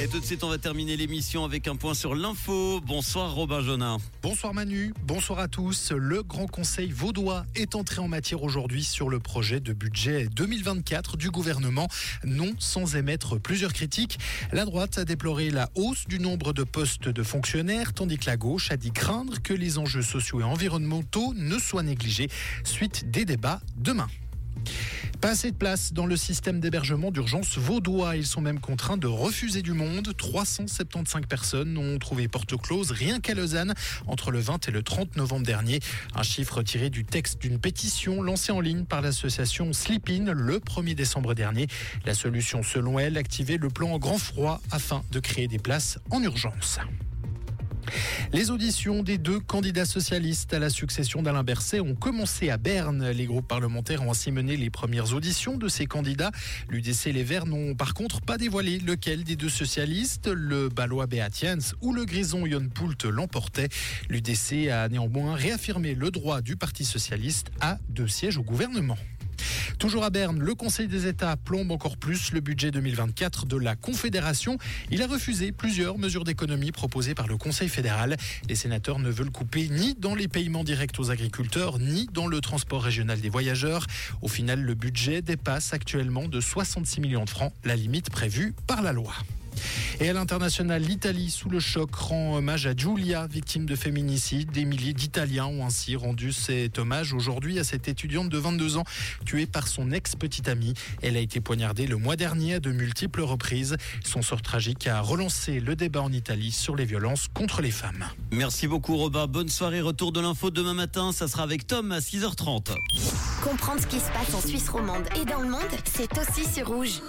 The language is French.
Et tout de suite, on va terminer l'émission avec un point sur l'info. Bonsoir Robin Jonin. Bonsoir Manu, bonsoir à tous. Le Grand Conseil vaudois est entré en matière aujourd'hui sur le projet de budget 2024 du gouvernement, non sans émettre plusieurs critiques. La droite a déploré la hausse du nombre de postes de fonctionnaires, tandis que la gauche a dit craindre que les enjeux sociaux et environnementaux ne soient négligés suite des débats demain. Pas assez de place dans le système d'hébergement d'urgence vaudois. Ils sont même contraints de refuser du monde. 375 personnes ont trouvé porte close rien qu'à Lausanne entre le 20 et le 30 novembre dernier. Un chiffre tiré du texte d'une pétition lancée en ligne par l'association Sleepin le 1er décembre dernier. La solution, selon elle, activer le plan en grand froid afin de créer des places en urgence. Les auditions des deux candidats socialistes à la succession d'Alain Berset ont commencé à Berne. Les groupes parlementaires ont ainsi mené les premières auditions de ces candidats. L'UDC les Verts n'ont par contre pas dévoilé lequel des deux socialistes, le Balois Beatiens ou le Grison Yon Poult l'emportait. L'UDC a néanmoins réaffirmé le droit du Parti socialiste à deux sièges au gouvernement. Toujours à Berne, le Conseil des États plombe encore plus le budget 2024 de la Confédération. Il a refusé plusieurs mesures d'économie proposées par le Conseil fédéral. Les sénateurs ne veulent couper ni dans les paiements directs aux agriculteurs, ni dans le transport régional des voyageurs. Au final, le budget dépasse actuellement de 66 millions de francs, la limite prévue par la loi. Et à l'international, l'Italie, sous le choc, rend hommage à Giulia, victime de féminicide. Des milliers d'Italiens ont ainsi rendu cet hommage aujourd'hui à cette étudiante de 22 ans, tuée par son ex-petite amie. Elle a été poignardée le mois dernier à de multiples reprises. Son sort tragique a relancé le débat en Italie sur les violences contre les femmes. Merci beaucoup Robin. Bonne soirée. Retour de l'info demain matin. Ça sera avec Tom à 6h30. Comprendre ce qui se passe en Suisse romande et dans le monde, c'est aussi sur rouge.